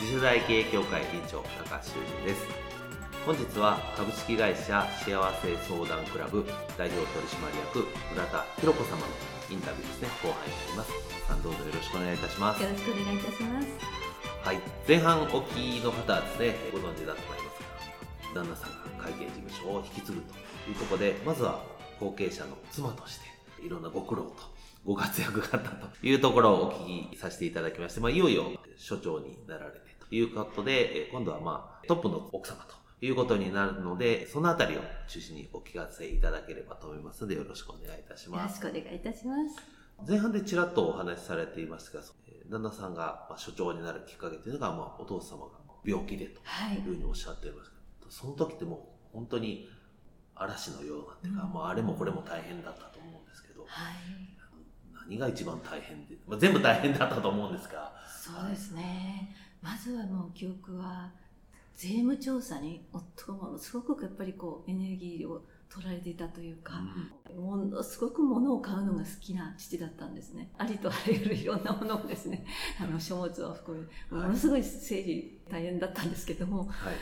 次世代経営協会委員長高橋修人です。本日は株式会社幸せ相談クラブ代表取締役村田博子様のインタビューですね。後半になります。さんどうぞよろしくお願いいたします。よろしくお願いいたします。はい。前半お聞きの方はですねご存知だと思いますが旦那さんが会計事務所を引き継ぐというところでまずは後継者の妻としていろんなご苦労とご活躍があったというところをお聞きさせていただきまして、まあ、いよいよ所長になられてということで、今度はまあトップの奥様ということになるので、そのあたりを中心にお聞かせいただければと思いますので、よろしくお願いいたします。よろしくお願いいたします。前半でちらっとお話しされていますが、旦那さんが所長になるきっかけというのが、まあ、お父様が病気でというふうにおっしゃっていますけど、はい、その時ってもう本当に嵐のようなっていうか、うん、まあ、あれもこれも大変だったと思うんですけど、はい、何が一番大変で、まあ、全部大変だったと思うんですがそうですね、はい、まずはもう記憶は税務調査に夫もすごくやっぱりこうエネルギーを取られていたというか、うん、ものすごく物を買うのが好きな父だったんですね。ありとあらゆるいろんなものをですね あの書物を含めものすごい整理大変だったんですけども、はい、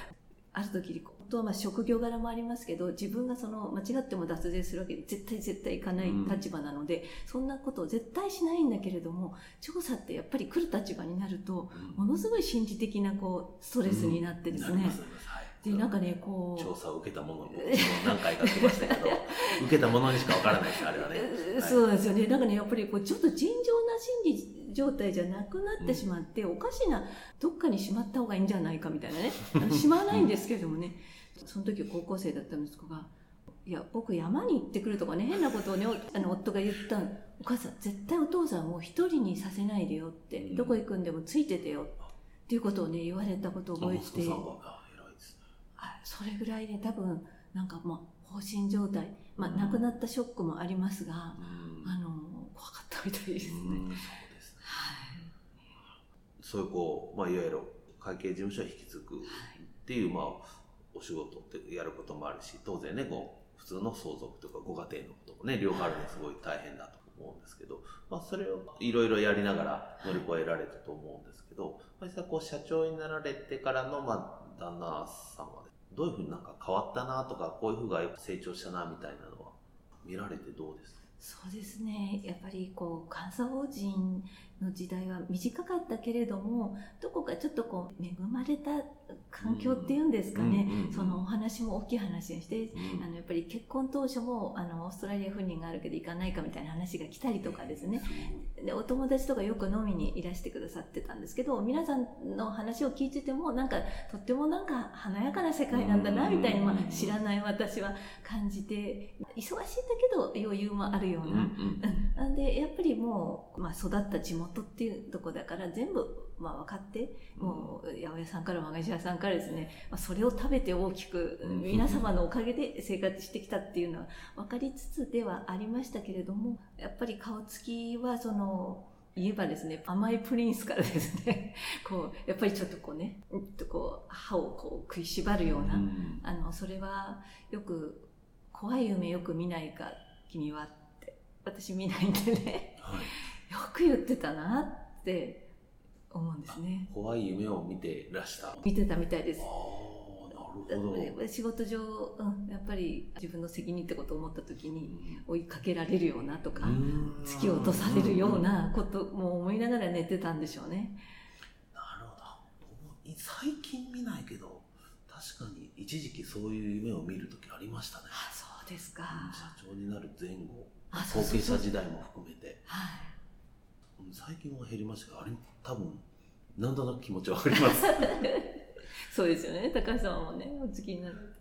ある時とはまあ職業柄もありますけど自分がその間違っても脱税するわけで絶対絶対いかない立場なので、うん、そんなことを絶対しないんだけれども調査ってやっぱり来る立場になると、ものすごい心理的なこうストレスになってですね、でなんかねこう調査を受けたものに何回か来ましたけど 受けたものにしかわからないですあれはね、そうですよね。なんかねやっぱりこうちょっと尋常な心理状態じゃなくなってしまって、うん、おかしなどっかにしまった方がいいんじゃないかみたいなね。しまわないんですけれどもねその時高校生だった息子が「いや僕山に行ってくる」とかね変なことをねあの夫が言ったお母さん絶対お父さんを一人にさせないでよって、どこ行くんでもついててよ。っていうことをね言われたことを覚えて。それぐらいで、多分なんかまあ放心状態、まあ、亡くなったショックもありますが、あの怖かったみたいですね。そうそういうこう、まあ、いわゆる会計事務所を引き継ぐっていう、まあお仕事ってやることもあるし、当然ね、こう、普通の相続とかご家庭のこともね、両方あるのすごい大変だと思うんですけど、まあそれをいろいろやりながら乗り越えられたと思うんですけど、実際こう社長になられてからの、まあ、旦那様で、どういうふうになんか変わったなとか、こういうふうが成長したなみたいなのは見られてどうですか？そうですね。やっぱりこう監査法人の時代は短かったけれどもどこかちょっとこう恵まれた環境っていうんですかね、そのお話も大きい話にして、あのやっぱり結婚当初もあのオーストラリア赴任があるけど行かないかみたいな話が来たりとかですね。でお友達とかよく飲みにいらしてくださってたんですけど皆さんの話を聞いててもなんかとってもなんか華やかな世界なんだなみたいに、まあ、知らない私は感じて忙しいんだけど余裕もあるような、なん。でやっぱりもう、まあ、育った地元っていうとこだから全部まあ、分かって、もう八百屋さんから和菓子屋さんからですね、まあ、それを食べて大きく皆様のおかげで生活してきたっていうのは分かりつつではありましたけれどもやっぱり顔つきはその言えばですね甘いプリンスからですね こうやっぱりちょっとこうねうんとこう歯をこう食いしばるような、あのそれはよく怖い夢よく見ないか君はって私見ないん。でね、はい、よく言ってたなって思うんですね。怖い夢を見てらした。見てたみたいです。仕事上、うん、やっぱり自分の責任ってことを思った時に追いかけられるようなとか突き落とされるようなことも思いながら寝てたんでしょうね。なるほど。最近見ないけど確かに一時期そういう夢を見る時ありましたね。あそうですか、社長になる前後。後継者時代も含めて。はい。うん最近は減りましたがあれ多分なんとなく気持ちわかります。そうですよね。高橋さんもねお付きになる。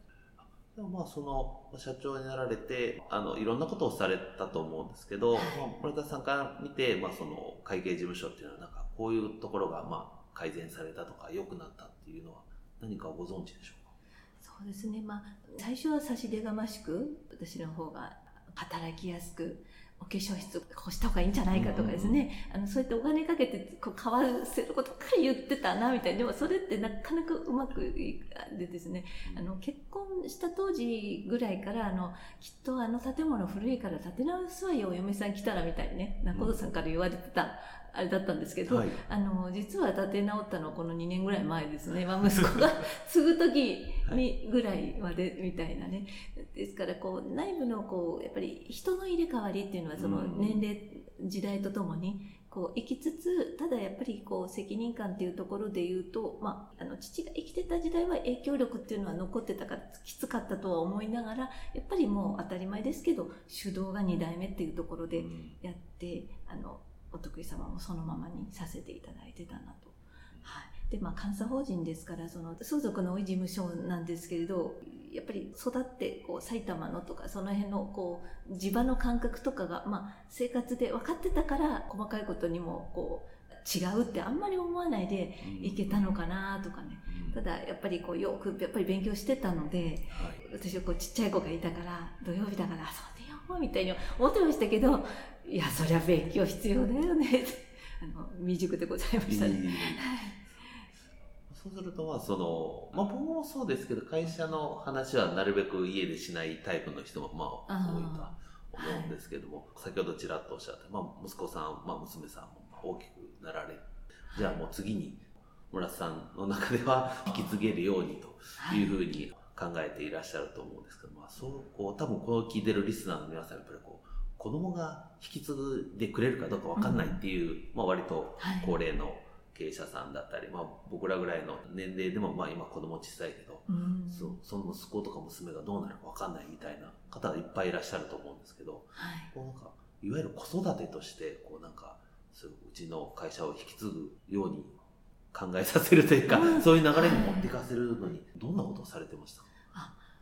でもまあその社長になられてあのいろんなことをされたと思うんですけど、はい。まあ、森田さんから見て、まあ、その会計事務所っていうのはなんかこういうところがまあ改善されたとか良くなったっていうのは何かご存知でしょうか？そうですね。まあ最初は差し出がましく私の方が働きやすくお化粧室こうした方がいいんじゃないかとかですね、あのそうやってお金かけてこう買わせることかり言ってたなみたいな。でもそれってなかなかうまくいかでですね。あの結婚した当時ぐらいからあのきっとあの建物古いから建て直すわよお嫁さん来たらみたいにね。中戸さんから言われてた、あれだったんですけど、はい。あの実は建て直ったのはこの2年ぐらい前ですね、まあ、息子が継ぐ時にぐらいまでみたいなね。ですからこう内部のこうやっぱり人の入れ替わりっていうのはそのうん。年齢、時代とともにこう生きつつただやっぱりこう責任感っていうところで言うと、まあ、あの父が生きてた時代は影響力っていうのは残ってたからきつかったとは思いながらやっぱりもう当たり前ですけど主導が2代目っていうところでうん。やってあのお得意様もそのままにさせていただいてたなと。はい、でまあ監査法人ですからその相続の多い事務所なんですけれどやっぱり育ってこう埼玉のとかその辺のこう地場の感覚とかが、まあ、生活で分かってたから細かいことにもこう違うってあんまり思わないでいけたのかなとかね。うん。ただやっぱりこうよくやっぱり勉強してたのではい。私はこうちっちゃい子がいたから土曜日だから遊みたいに思ってましたけどいやそりゃ勉強必要だよね。あの未熟でございましたね。いい。そうするとまあその、まあ、僕もそうですけど会社の話はなるべく家でしないタイプの人もまあ多いとは思うんですけども、先ほどちらっとおっしゃって、まあ、息子さん、まあ、娘さんも大きくなられじゃあもう次に村瀬さんの中では引き継げるようにとはいいうふうに考えていらっしゃると思うんですけど、まあ、そうこう多分この聞いてるリスナーの皆さんやっぱりこう子供が引き継いでくれるかどうかわかんないっていう、まあ、割とはい。高齢の経営者さんだったり、まあ、僕らぐらいの年齢でも、まあ、今子供小さいけど、うん。そうその息子とか娘がどうなるかわかんないみたいな方がいっぱいいらっしゃると思うんですけどはい。こうなんかいわゆる子育てとしてこうなんかそううちの会社を引き継ぐように考えさせるというか、うん。そういう流れに持っていかせるのにどんなことをされてましたか？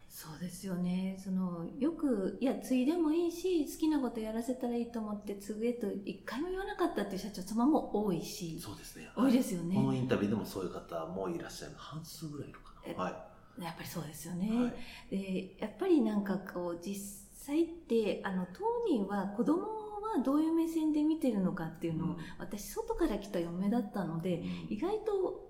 そうですよね。そのよくいや継いでもいいし好きなことやらせたらいいと思って継ぐえと一回も言わなかったっていう社長様も多いしそうですね。多いですよこのねインタビューでもそういう方もいらっしゃる半数ぐらいいるかな？はい。やっぱりそうですよね、はい。でやっぱりなんかこう実際ってあの当人は子供はどういう目線で見てるのかっていうのを、うん。私外から来た嫁だったのでうん。意外と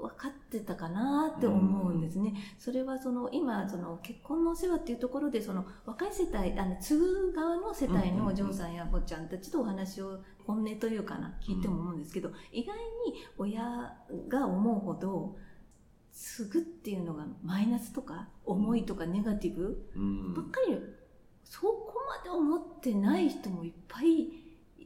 分かってたかなって思うんですね。それはその今その結婚のお世話っていうところでその若い世帯あの継ぐ側の世帯のお嬢さんや坊ちゃんたちとお話を本音というかな聞いても思うんですけど、意外に親が思うほど継ぐっていうのがマイナスとか重いとかネガティブうん。ばっかりそこまで思ってない人もいっぱい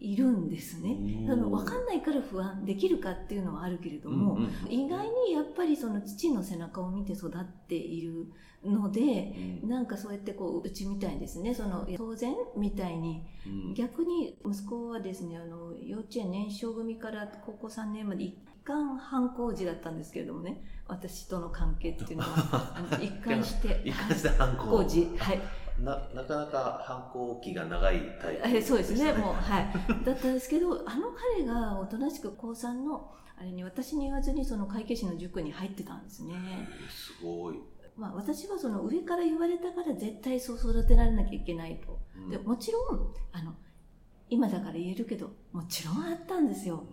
いるんですね。あの分かんないから不安できるかっていうのはあるけれども、うんうん意外にやっぱりその父の背中を見て育っているのでうん。なんかそうやってこううちみたいにですねその当然みたいにうん。逆に息子はですねあの幼稚園年少組から高校3年まで一貫反抗時だったんですけれどもね私との関係っていうのは一貫して一貫して反抗。反抗時はいななかなか反抗期が長いタイプえそうですね、もう、はい。だったんですけど、あの彼がおとなしく高3の、あれに私に言わずにその会計士の塾に入ってたんですね。えーすごい、まあ私はその上から言われたから絶対そう育てられなきゃいけないと。うんでもちろん、あの、今だから言えるけど、もちろんあったんですよ。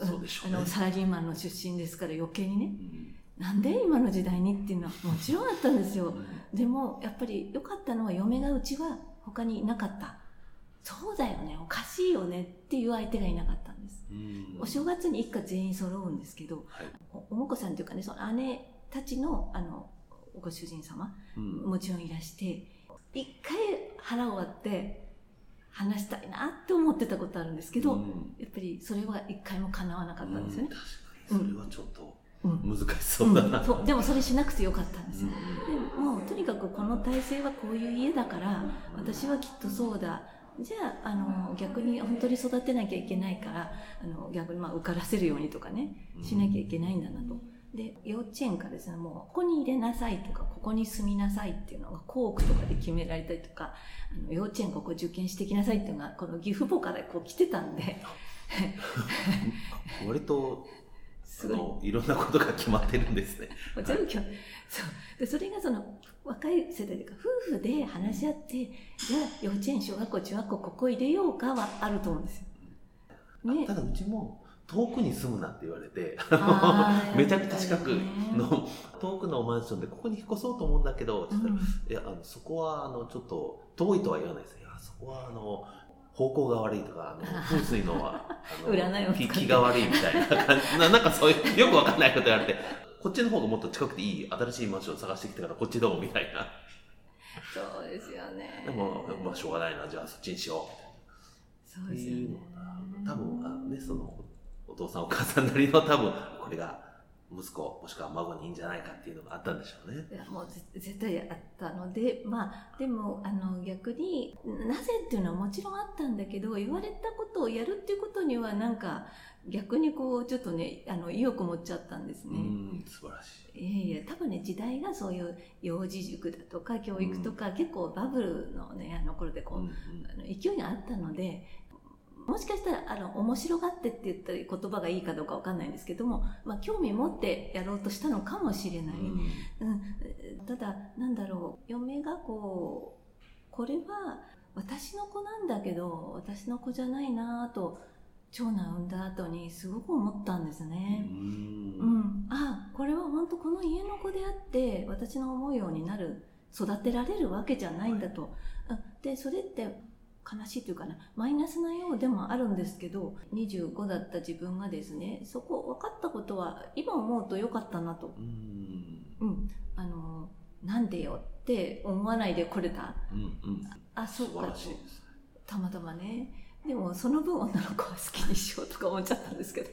あの、サラリーマンの出身ですから余計にね。うんなんで今の時代にっていうのはもちろんあったんですよ。うん。でもやっぱり良かったのは嫁がうちは他にいなかった。そうだよね。おかしいよねっていう相手がいなかったんです、うん。お正月に一家全員揃うんですけどはい。おさんというかねその姉たちのあのご主人様うん。もちろんいらして一回腹を割って話したいなって思ってたことあるんですけど、うん。やっぱりそれは一回も叶わなかったんですよね。う、確かに。それはちょっと。うん難しそうだな、うん。そう。でもそれしなくてよかったんですでもうとにかくこの体制はこういう家だから私はきっとそうだ。じゃああの逆に本当に育てなきゃいけないからあの逆にまあ受からせるようにとかねしなきゃいけないんだなと。で幼稚園からですねもうここに入れなさいとかここに住みなさいっていうのが校区とかで決められたりとかあの幼稚園ここ受験してきなさいっていうのがこの義父母からこう来てたんで。割とすごい。いろんなことが決まってるんですね。全部そう。でそれがその若い世代というか夫婦で話し合ってじゃあ幼稚園小学校中学校ここ入れようかはあると思うんですよ。ね。ただうちも遠くに住むなって言われて、めちゃくちゃ近くの遠くのマンションでここに引っ越そうと思うんだけど、うん。いやあのそこはあのちょっと遠いとは言わないですいやそこはあの方向が悪いとかあの 風水のはあの占いを気気が悪いみたいな感じななんかそういうよくわかんないこと言われてこっちの方がもっと近くていい新しいマンション探してきたからこっちどうみたいなそうですよね。でもまあしょうがないなじゃあそっちにしよそうですよねうっていうの。が多分あのねそのお父さんお母さんなりの多分これが息子もしくは孫にいいんじゃないかっていうのがあったんでしょうね。いやもうぜ絶対あったのでまあでもあの逆になぜっていうのはもちろんあったんだけど言われたことをやるっていうことにはなんか逆にこうちょっとねあの意欲持っちゃったんですうね。ん素晴らしい。いやいや多分ね時代がそういう幼児塾だとか教育とか、結構バブルのねあの頃でこう、うんうんあの勢いがあったのでもしかしたらあの面白がってって言ったり言葉がいいかどうかわかんないんですけども、まあ、興味持ってやろうとしたのかもしれない、うん。うん、ただなんだろう。嫁がこうこれは私の子なんだけど私の子じゃないなぁと長男産んだ後にすごく思ったんですね。ううん。ん、あこれは本当この家の子であって私の思うようになる育てられるわけじゃないんだと、うん。でそれって悲しいというかなマイナスなようでもあるんですけど25だった自分がですねそこ分かったことは今思うと良かったなと、うん。うん、あのなんでよって思わないでこれた。うんうん。あそうか。たまたまね。でもその分女の子は好きにしようとか思っちゃったんですけど。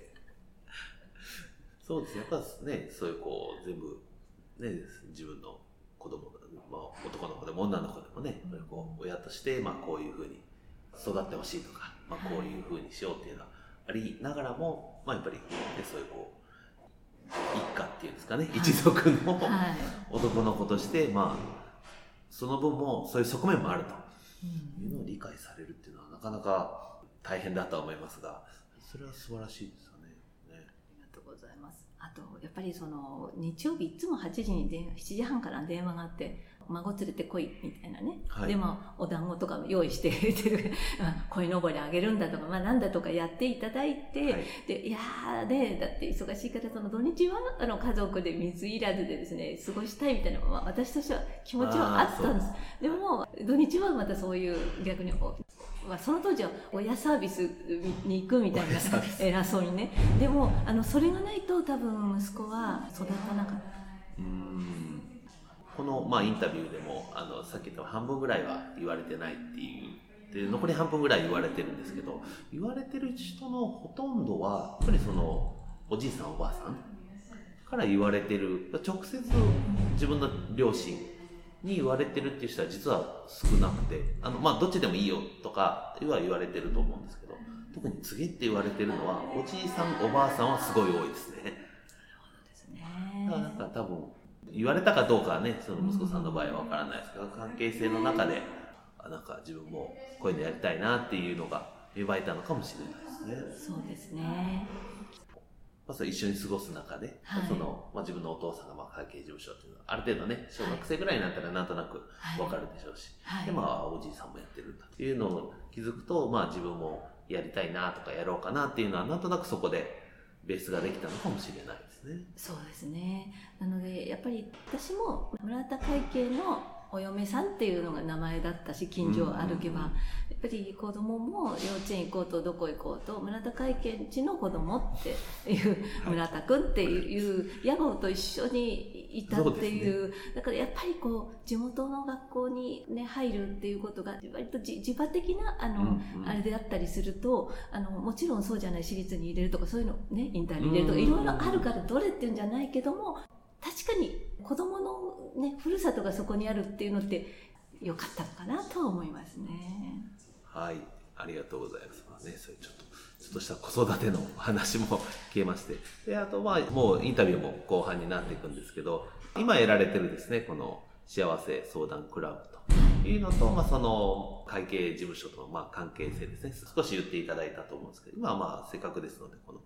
そうです。ね。やっぱね、そういうこう、全部、ね、自分の子供、まあ、男の子でも女の子でもね、う親として、まあ、こういうふうに育ってほしいとか、まあ、こういうふうにしようっていうのはありながらも、まあ、やっぱり、ね、そういうこう、一家っていうんですかね、一族のはい、男の子として、まあ、その分もそういう側面もあると。うんいうのを理解されるっていうのはなかなか大変だとは思いますがそれは素晴らしいですよね。ねありがとうございます。あと、やっぱりその、日曜日いつも8時に電話、7時半から電話があって、孫連れてこいみたいなね。はいでも、お団子とか用意して入れてる、あ鯉のぼりあげるんだとか、まあなんだとかやっていただいて、はいで、いやーね、だって忙しいから、その土日は、あの、家族で水いらずでですね、過ごしたいみたいな、まあ私としては気持ちはあったんです。でも、土日はまたそういう逆に、おまあ、その当時は親サービスに行くみたいな偉そうにね。でもあのそれがないと多分息子は育たなかった。うん。この、まあ、インタビューでもあのさっき言った半分ぐらいは言われてないっていう。で残り半分ぐらい言われてるんですけど言われてる人のほとんどはやっぱりそのおじいさんおばあさんから言われてる。直接自分の両親に言われてるっていう人は実は少なくてあの、まあ、どっちでもいいよとかは言われてると思うんですけど特に告げって言われてるのはおじいさんおばあさんはすごい多いですね。ですねだからなんか多分言われたかどうかはねその息子さんの場合は分からないですけど関係性の中であなんか自分もこういうのやりたいなっていうのが芽生えたのかもしれないですね。そうですねまあ、一緒に過ごす中で、はい。そのまあ、自分のお父さんがまあ会計事務所っていうのはある程度ね小学生ぐらいになったらなんとなく分かるでしょうし、はい。でまあおじいさんもやってるんだっていうのを気づくと、まあ、自分もやりたいなとかやろうかなっていうのはなんとなくそこでベースができたのかもしれないですね。そうですね。なのでやっぱり私も村田会計のお嫁さんっていうのが名前だったし近所を歩けば、やっぱり子供も幼稚園行こうとどこ行こうと村田会見地の子供っていう、村田君っていう野望と一緒にいたっていう、ね、だからやっぱりこう地元の学校にね入るっていうことが割と自場的なあの、あれであったりするとあのもちろんそうじゃない私立に入れるとかそういうのねインターに入れるとかいろいろあるからどれっていうんじゃないけども確かに子供のねふるさとがそこにあるっていうのって良かったのかなとは思いますね。はい、ありがとうございます。まあね、それちょっと、ちょっとした子育ての話も聞けまして。で、あと、まあ、もうインタビューも後半になっていくんですけど、今得られてるですね、この幸せ相談クラブというのと、まあ、その会計事務所とのまあ関係性ですね、少し言っていただいたと思うんですけど、今はまあ、せっかくですので、この、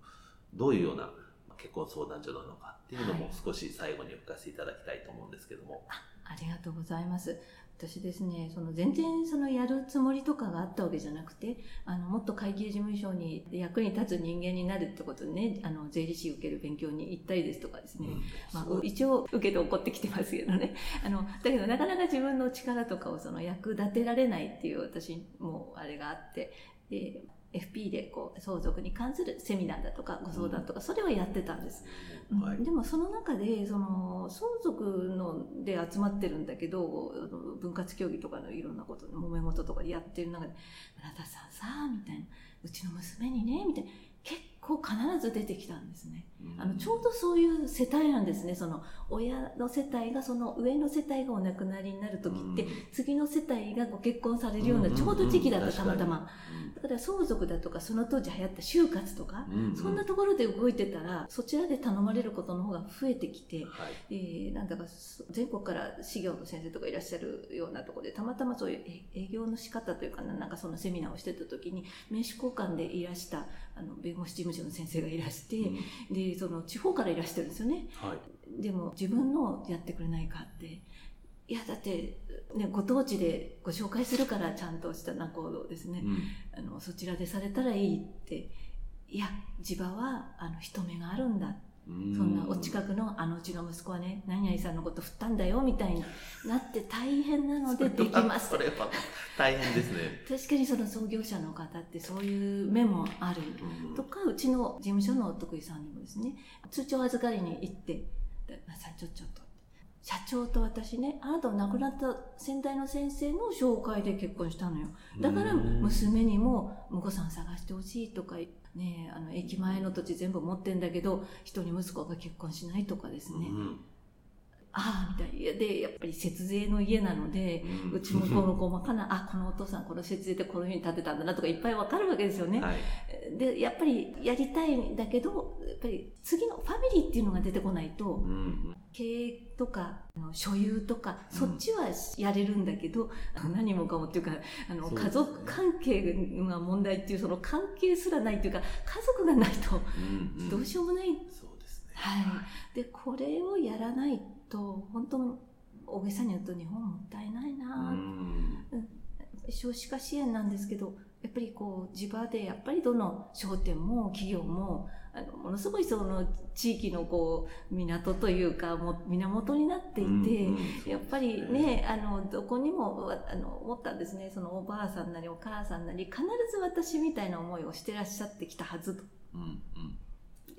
どういうような結婚相談所なのかっていうのも少し最後にお聞かせいただきたいと思うんですけども。はい、ありがとうございます。私ですねその全然そのやるつもりとかがあったわけじゃなくてあのもっと会計事務所に役に立つ人間になるってことでねあの税理士受ける勉強に行ったりですとかですね、うん、まあ、一応受けて怒ってきてますけどね。あのだけどなかなか自分の力とかをその役立てられないっていう私もあれがあって。で FP でこう相続に関するセミナーだとかご相談とか、それをやってたんです、うん。はい、でもその中でその相続ので集まってるんだけど分割協議とかのいろんなこと揉め事とかでやってる中で「あなたさんさ」みたいな「うちの娘にね」みたいな。結構必ず出てきたんですね、うん、あのちょうどそういう世帯なんですね。その親の世帯がその上の世帯がお亡くなりになる時って、うん、次の世帯がご結婚されるようなちょうど時期だったたまたま、だから相続だとかその当時流行った就活とか、うん。うん、そんなところで動いてたらそちらで頼まれることの方が増えてきて、はい、えー、なんだか全国から資料の先生とかいらっしゃるようなところでたまたまそういう営業の仕方というかなんかそのセミナーをしてた時に名刺交換でいらしたあの弁護士事務所の先生がいらして、うん、でその地方からいらしてるんですよね、はい、でも自分のやってくれないかっていやだって、ね、ご当地でご紹介するからちゃんとしたな行動ですね、うん、あのそちらでされたらいいって。いや地場はあの人目があるんだってそんなお近くのあのうちの息子はね何々さんのこと振ったんだよみたいになって大変なのでできます。それは大変ですね。確かにその創業者の方ってそういう目もある。とかうちの事務所のお得意さんにもですね通帳預かりに行って「さちょちょっと」社長と私ねあなたは亡くなった先代の先生の紹介で結婚したのよ。だから娘にも婿さん探してほしいとかねあの駅前の土地全部持ってんだけど人に息子が結婚しないとかですね、うん。ああみたいな。でやっぱり節税の家なので、うん、ちもこの細かなあこのお父さんこの節税でこのように建てたんだなとかいっぱいわかるわけですよね、はい、でやっぱりやりたいんだけどやっぱり次のファミリーっていうのが出てこないと、うん、経営とか所有とか、そっちはやれるんだけど、うん、何もかもっていうかあの、ね、家族関係が問題っていうその関係すらないっていうか家族がないとどうしようもない、うんうん、そうですね。はい、でこれをやらないと本当大げさに言うと日本もったいないな、うん、少子化支援なんですけどやっぱりこう地場でやっぱりどの商店も企業もあのものすごいその地域のこう港というかも源になっていて、うんうん、やっぱりねあのどこにもあの思ったんですね。そのおばあさんなりお母さんなり必ず私みたいな思いをしてらっしゃってきたはずと、うんうん、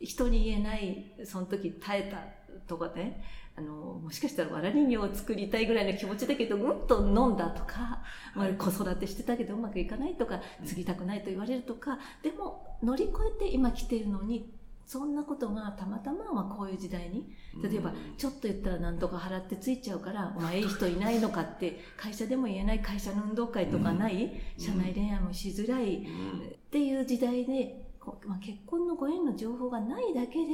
人に言えないその時耐えたとかね。あの、もしかしたらわら人形を作りたいぐらいの気持ちだけど、うんと飲んだとか、まあ、子育てしてたけどうまくいかないとか、継ぎたくないと言われるとか、でも乗り越えて今来ているのに、そんなことがたまたままこういう時代に、例えば、ちょっと言ったら何とか払ってついちゃうから、お前いい人いないのかって、会社でも言えない会社の運動会とかない、社内恋愛もしづらいっていう時代で、まあ、結婚のご縁の情報がないだけで、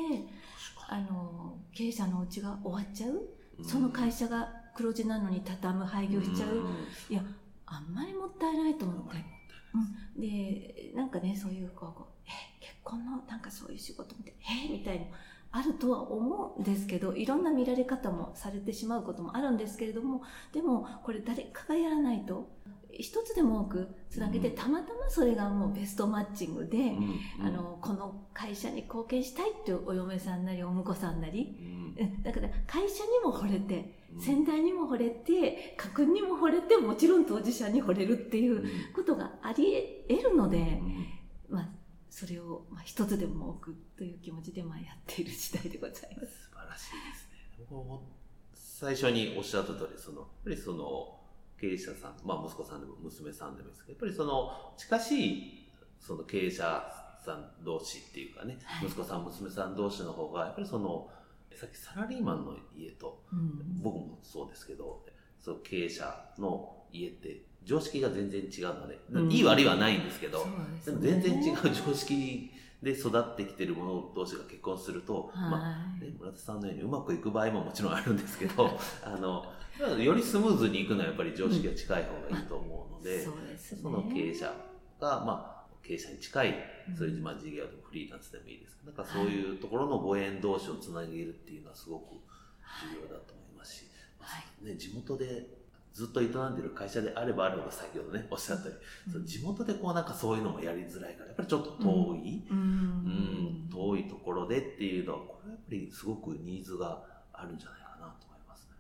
あの経営者のうちが終わっちゃう、その会社が黒字なのに畳む廃業しちゃう、いやあんまりもったいないと思って、うん、でなんかねそういうこうえ結婚のなんかそういう仕事みたいえ？みたいなあるとは思うんですけどいろんな見られ方もされてしまうこともあるんですけれどもでもこれ誰かがやらないと一つでも多くつなげて、うん。たまたまそれがもうベストマッチングで、うん。あのこの会社に貢献したいっていうお嫁さんなりお婿さんなり、うん。うん。だから会社にも惚れてうん。先代にも惚れて家訓にも惚れてもちろん当事者に惚れるっていうことがあり得るので、うん。まあ、それを、まあ、一つでも多くという気持ちでまあやっている次第でございます。素晴らしいですね。最初におっしゃった通り、その、やっぱりその、経営者さん、まあ息子さんでも娘さんでもいいですけど、やっぱりその、近しい、その経営者さん同士っていうかね、はい。息子さん、娘さん同士の方が、やっぱりその、さっきサラリーマンの家と、うん。僕もそうですけど、その経営者の家って常識が全然違うので、うん。いい悪いはないんですけど、でもですね。全然違う常識で育ってきてる者同士が結婚すると、まあはいね、村田さんのようにうまくいく場合ももちろんあるんですけど あのよりスムーズにいくのはやっぱり常識が近い方がいいと思うので、そうですね。その経営者が、まあ、経営者に近いうん。そういうまあ事業でもフリーランスでもいいですけどなんかそういうところのご縁同士をつなげるっていうのはすごく重要だと思いますし、はい。ね、地元でずっと営んでる会社であればあるほど先ほどねおっしゃったように、その地元でこうなんかそういうのもやりづらいからやっぱりちょっと遠い、ううんん。遠いところでっていうのはこれはやっぱりすごくニーズがあるんじゃないかなと思いますね。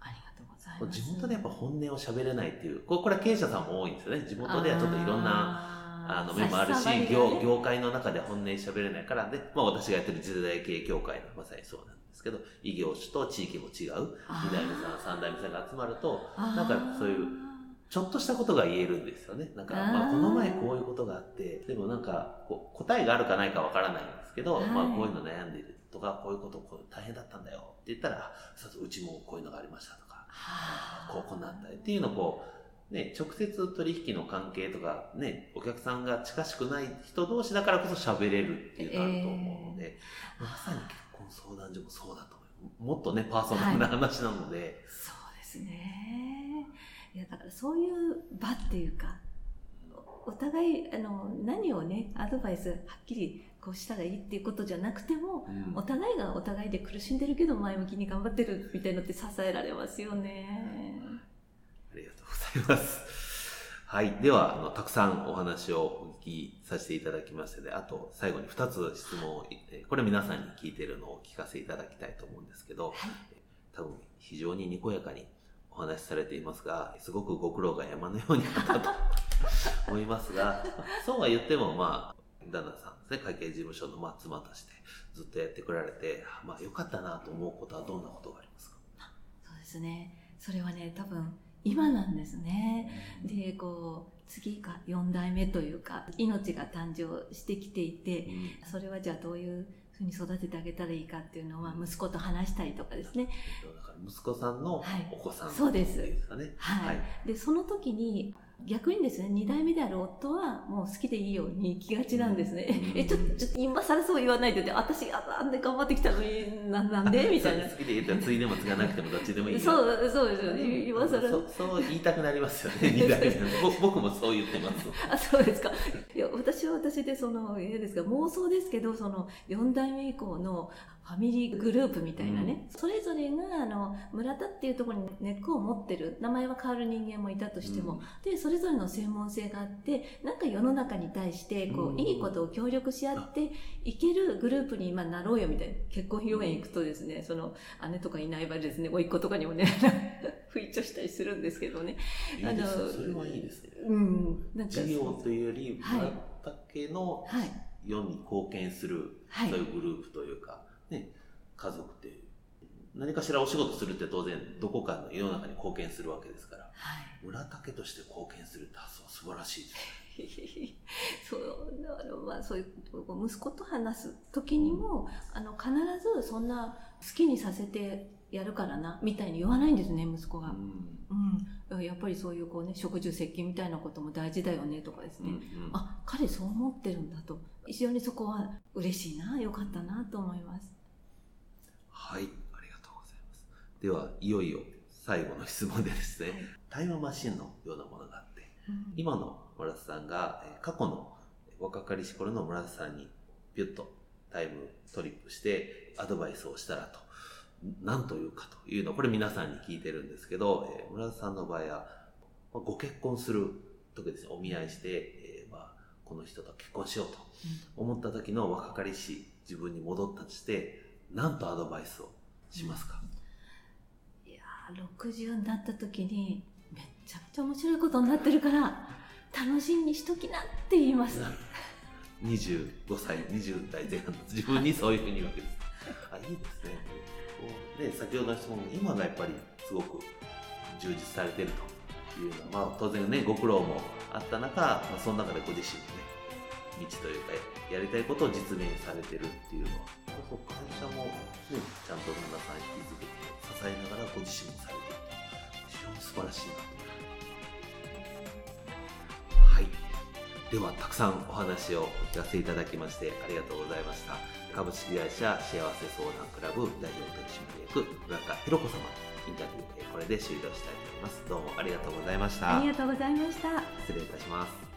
ありがとうございます。地元でやっぱ本音を喋れないっていうこれこれは経営者さんも多いんですよね。地元ではちょっといろんなあの面もあるし、業業界の中で本音喋れないから。で、まあ、私がやってる時代系協会のまさにそうなんですけど異業種と地域も違うあー。2代目さん3代目さんが集まるとななんかそういうちょっとしたことが言えるんですよね。なんか、まあ、この前こういうことがあって、でもなんかこう答えがあるかないかわからないんですけど、はい。まあこういうの悩んでいるとか、こういうことこう大変だったんだよって言ったら、そううちもこういうのがありましたこうこうなったりっていうのをこう、ね、直接取引の関係とか、ね、お客さんが近しくない人同士だからこそ喋れるっていうのがあると思うので、まさに結婚相談所もそうだと思う。もっとね、パーソナルな話なので、そうですね。いやだからそういう場っていうか、おお互いあの何をねアドバイスはっきりこうしたらいいっていうことじゃなくても、うんお互いがお互いで苦しんでるけど前向きに頑張ってるみたいのって支えられますよね。ありがとうございます。はい。では、あの、たくさんお話をお聞きさせていただきましたので、あと、最後に2つ質問を、えーこれ皆さんに聞いてるのを聞かせていただきたいと思うんですけど、多分、非常ににこやかにお話しされていますが、すごくご苦労が山のようにあったと思いますが、そうは言っても、まあ、旦那さんですね、会計事務所のまあ妻としてずっとやってこられて、まあ、良かったなと思うことはどんなことがありますか？そうですね。それはね多分今なんですね。でこう次が4代目というか命が誕生してきていてうんそれはじゃあどういうふうに育ててあげたらいいかっていうのは息子と話したりとかですね。だから息子さんのはいお子さん、そうですっていかね。はい。でその時に逆にですね2代目である夫はもう好きでいいように行きがちなんですね。うん。えちょっとちょっと今更そう言わないでって私ああんで頑張ってきたのにななんでみたいな。好きで言ったらついでもつがなくてもどっちでもいい。よそうそうですよね。今更。そそう言いたくなりますよね 二代目ぼ僕もそう言ってます。あそうですか。いや私は私でそのいいですか妄想ですけどその4代目以降のファミリーグループみたいなね、それぞれがあの村田っていうところに根っこを持ってる名前は変わる人間もいたとしても、でそれぞれの専門性があってなんか世の中に対してこう、うん。いいことを協力し合っていけるグループに今なろうよみたいな。結婚披露宴行くとですねその姉とかいない場合ですね甥っ子とかにもね 不一致したりするんですけどね。いいですよ。それはいいですねうん。なんか事業というよりはい。村竹のはい。世に貢献する、はい。そういうグループというか、ね、家族って何かしらお仕事するって当然どこかの世の中に貢献するわけですから。はい。村竹として貢献するって発想は素晴らしいです そうだからまあそういう息子と話す時にもあの必ずそんな好きにさせてやるからなみたいに言わないんですね息子が、うん。うん、やっぱりそういうこうね食住接近みたいなことも大事だよねとかですね、うんうん。あ彼そう思ってるんだと。非常にそこは嬉しいなよかったなと思いますはい、ありがとうございます。では、いよいよ最後の質問でですね、はい。タイムマシンのようなものがあって、うん。今の村田さんがえー過去の若かりし頃の村田さんにピュッとタイムトリップしてアドバイスをしたらと、何というかというのを、これ皆さんに聞いてるんですけど、えー村田さんの場合は、まあ、ご結婚する時ですね。お見合いして、えー、まあ、この人と結婚しようと思った時の若かりし自分に戻ったとして何とアドバイスをしますか、いや60になった時にめっちゃくちゃ面白いことになってるから楽しみにしときなって言います。25歳20代前半の自分にそういうふうに言うわけです。あいいですね。で先ほどの質問今がやっぱりすごく充実されてるというのは、まあ、当然ねご苦労もあった中、まあ、その中でご自身のね道というかやりたいことを実現されてるっていうのは。そう会社も、ね、ちゃんと旦那さん引き続けて支えながらご自身もされてる非常に素晴らしいなとはい。ではたくさんお話をお聞かせいただきましてありがとうございました株式会社幸せ相談クラブ代表取締役村田博子様インタビューこれで終了したいと思います。どうもありがとうございました。ありがとうございました。失礼いたします